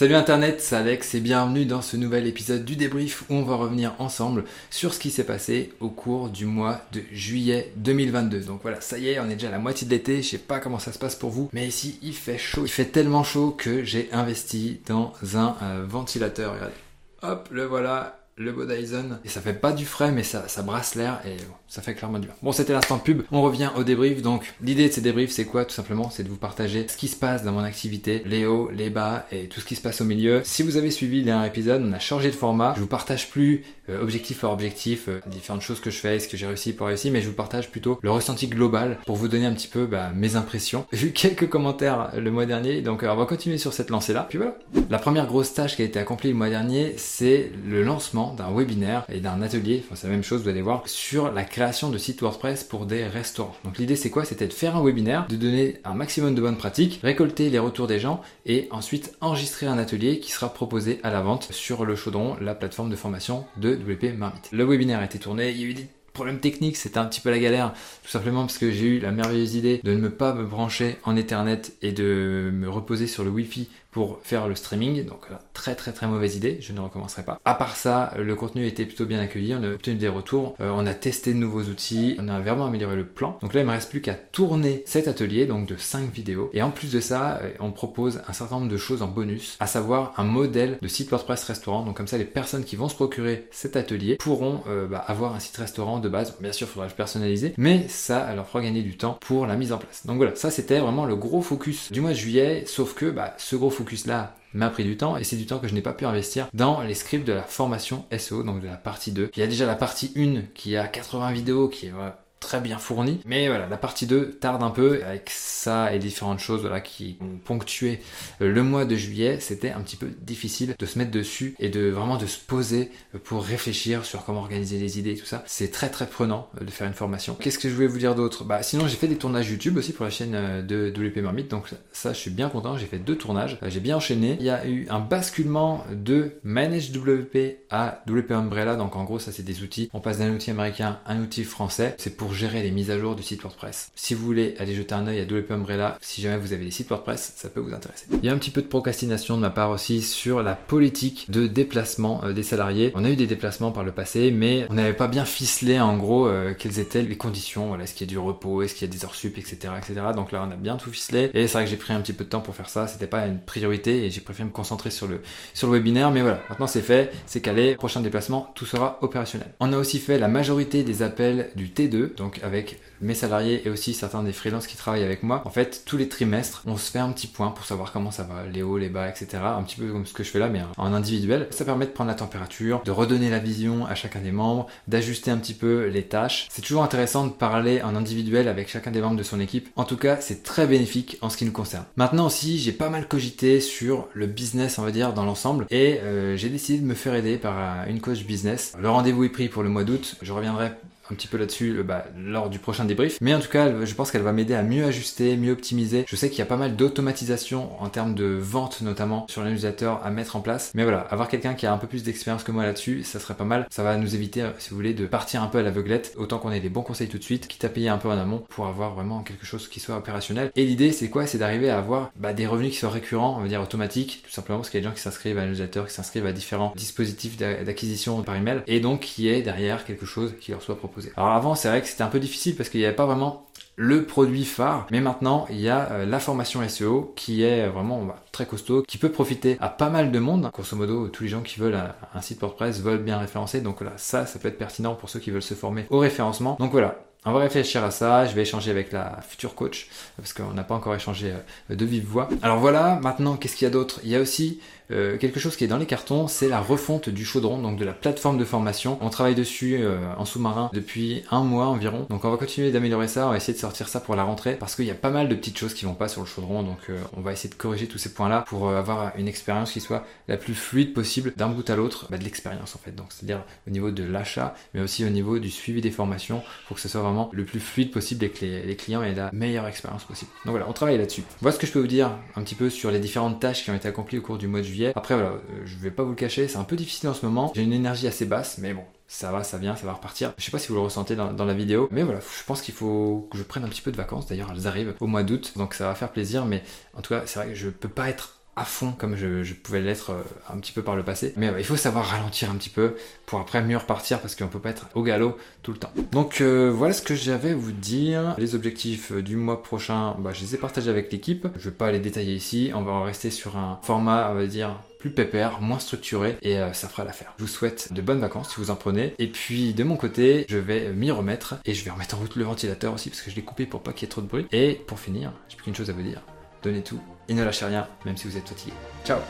Salut Internet, c'est Alex et bienvenue dans ce nouvel épisode du débrief où on va revenir ensemble sur ce qui s'est passé au cours du mois de juillet 2022. Donc voilà, ça y est, on est déjà à la moitié de l'été, je sais pas comment ça se passe pour vous, mais ici il fait chaud. Il fait tellement chaud que j'ai investi dans un euh, ventilateur. Regardez. Hop, le voilà, le beau Dyson. Et ça fait pas du frais, mais ça, ça brasse l'air et ça fait clairement du bien. Bon, c'était l'instant pub. On revient au débrief. Donc, l'idée de ces débriefs, c'est quoi Tout simplement, c'est de vous partager ce qui se passe dans mon activité, les hauts, les bas et tout ce qui se passe au milieu. Si vous avez suivi le dernier épisode, on a changé de format. Je vous partage plus euh, objectif par objectif, euh, différentes choses que je fais, ce que j'ai réussi pour réussir, mais je vous partage plutôt le ressenti global pour vous donner un petit peu bah, mes impressions. J'ai eu quelques commentaires le mois dernier, donc euh, on va continuer sur cette lancée-là. Puis voilà. La première grosse tâche qui a été accomplie le mois dernier, c'est le lancement d'un webinaire et d'un atelier, enfin c'est la même chose, vous allez voir, sur la création de sites WordPress pour des restaurants. Donc l'idée c'est quoi? C'était de faire un webinaire, de donner un maximum de bonnes pratiques, récolter les retours des gens et ensuite enregistrer un atelier qui sera proposé à la vente sur le chaudron, la plateforme de formation de WP Marmite. Le webinaire a été tourné, il y a eu des problèmes techniques, c'était un petit peu la galère, tout simplement parce que j'ai eu la merveilleuse idée de ne pas me brancher en Ethernet et de me reposer sur le Wi-Fi pour faire le streaming. Donc très très très mauvaise idée, je ne recommencerai pas. À part ça, le contenu était plutôt bien accueilli, on a obtenu des retours, euh, on a testé de nouveaux outils, on a vraiment amélioré le plan. Donc là, il me reste plus qu'à tourner cet atelier, donc de 5 vidéos. Et en plus de ça, euh, on propose un certain nombre de choses en bonus, à savoir un modèle de site WordPress restaurant. Donc comme ça, les personnes qui vont se procurer cet atelier pourront euh, bah, avoir un site restaurant de base. Bien sûr, il faudra le personnaliser, mais ça leur fera gagner du temps pour la mise en place. Donc voilà, ça c'était vraiment le gros focus du mois de juillet, sauf que bah, ce gros focus là m'a pris du temps et c'est du temps que je n'ai pas pu investir dans les scripts de la formation SEO, donc de la partie 2. Il y a déjà la partie 1 qui a 80 vidéos qui est très bien fourni. Mais voilà, la partie 2 tarde un peu avec ça et différentes choses voilà, qui ont ponctué le mois de juillet. C'était un petit peu difficile de se mettre dessus et de vraiment de se poser pour réfléchir sur comment organiser les idées et tout ça. C'est très très prenant de faire une formation. Qu'est-ce que je voulais vous dire d'autre? Bah sinon j'ai fait des tournages YouTube aussi pour la chaîne de WP Marmite. Donc ça je suis bien content. J'ai fait deux tournages. J'ai bien enchaîné. Il y a eu un basculement de Manage WP à WP Umbrella. Donc en gros ça c'est des outils. On passe d'un outil américain à un outil français. C'est pour gérer les mises à jour du site WordPress. Si vous voulez aller jeter un œil à WP Umbrella, si jamais vous avez des sites WordPress, ça peut vous intéresser. Il y a un petit peu de procrastination de ma part aussi sur la politique de déplacement euh, des salariés. On a eu des déplacements par le passé, mais on n'avait pas bien ficelé en gros euh, quelles étaient les conditions. Voilà, est-ce qu'il y a du repos, est-ce qu'il y a des heures sup, etc., etc. Donc là, on a bien tout ficelé. Et c'est vrai que j'ai pris un petit peu de temps pour faire ça. C'était pas une priorité et j'ai préféré me concentrer sur le sur le webinaire. Mais voilà, maintenant c'est fait, c'est calé. Prochain déplacement, tout sera opérationnel. On a aussi fait la majorité des appels du T2, donc avec mes salariés et aussi certains des freelances qui travaillent avec moi. En fait, tous les trimestres, on se fait un petit point pour savoir comment ça va, les hauts, les bas, etc. Un petit peu comme ce que je fais là, mais en individuel. Ça permet de prendre la température, de redonner la vision à chacun des membres, d'ajuster un petit peu les tâches. C'est toujours intéressant de parler en individuel avec chacun des membres de son équipe. En tout cas, c'est très bénéfique en ce qui nous concerne. Maintenant aussi, j'ai pas mal cogité sur le business, on va dire, dans l'ensemble, et euh, j'ai décidé de me faire aider par euh, une coach business. Le rendez-vous est pris pour le mois d'août. Je reviendrai un petit peu là-dessus bah, lors du prochain débrief. Mais en tout cas, je pense qu'elle va m'aider à mieux ajuster, mieux optimiser. Je sais qu'il y a pas mal d'automatisation en termes de vente notamment sur l'utilisateur à mettre en place. Mais voilà, avoir quelqu'un qui a un peu plus d'expérience que moi là-dessus, ça serait pas mal. Ça va nous éviter, si vous voulez, de partir un peu à l'aveuglette. Autant qu'on ait des bons conseils tout de suite, quitte à payer un peu en amont pour avoir vraiment quelque chose qui soit opérationnel. Et l'idée, c'est quoi? C'est d'arriver à avoir bah, des revenus qui soient récurrents, on va dire automatiques, tout simplement parce qu'il y a des gens qui s'inscrivent à l'utilisateur, qui s'inscrivent à différents dispositifs d'acquisition par email, et donc qui est derrière quelque chose qui leur soit proposé. Alors avant, c'est vrai que c'était un peu difficile parce qu'il n'y avait pas vraiment le produit phare. Mais maintenant, il y a euh, la formation SEO qui est vraiment bah, très costaud, qui peut profiter à pas mal de monde. Grosso modo, tous les gens qui veulent un, site WordPress veulent bien référencer. Donc voilà, ça, ça peut être pertinent pour ceux qui veulent se former au référencement. Donc voilà, on va réfléchir à ça, je vais échanger avec la future coach, parce qu'on n'a pas encore échangé euh, de vive voix. Alors voilà, maintenant, qu'est-ce qu'il y a d'autre? Il y a aussi euh, quelque chose qui est dans les cartons, c'est la refonte du chaudron, donc de la plateforme de formation. On travaille dessus euh, en sous-marin depuis un mois environ. Donc on va continuer d'améliorer ça, on va essayer de sortir ça pour la rentrée parce qu'il y a pas mal de petites choses qui vont pas sur le chaudron. Donc on va essayer de corriger tous ces points-là pour avoir une expérience qui soit la plus fluide possible d'un bout à l'autre bah, de l'expérience en fait. Donc c'est-à-dire au niveau de l'achat, mais aussi au niveau du suivi des formations pour que ce soit le plus fluide possible et que les, les clients aient la meilleure expérience possible. Donc voilà, on travaille là-dessus. Voilà ce que je peux vous dire un petit peu sur les différentes tâches qui ont été accomplies au cours du mois de juillet après, voilà, euh, je vais pas vous le cacher, c'est un peu difficile en ce moment. J'ai une énergie assez basse, mais bon, ça va, ça vient, ça va repartir. Je sais pas si vous le ressentez dans, la vidéo, mais voilà, je pense qu'il faut que je prenne un petit peu de vacances. D'ailleurs, elles arrivent au mois d'août, donc ça va faire plaisir, mais en tout cas, c'est vrai que je peux pas être fond comme je, pouvais l'être euh, un petit peu par le passé. Mais il faut savoir ralentir un petit peu pour après mieux repartir parce qu'on peut pas être au galop tout le temps. Donc euh, voilà ce que j'avais à vous dire. Les objectifs du mois prochain, bah, je les ai partagés avec l'équipe. Je vais pas les détailler ici. On va rester sur un format, on va dire, plus pépère, moins structuré et euh, ça fera l'affaire. Je vous souhaite de bonnes vacances si vous en prenez. Et puis de mon côté, je vais m'y remettre et je vais remettre en route le ventilateur aussi parce que je l'ai coupé pour pas qu'il y ait trop de bruit. Et pour finir, j'ai plus qu'une chose à vous dire. Donnez tout et ne lâchez rien, même si vous êtes fatigué. Ciao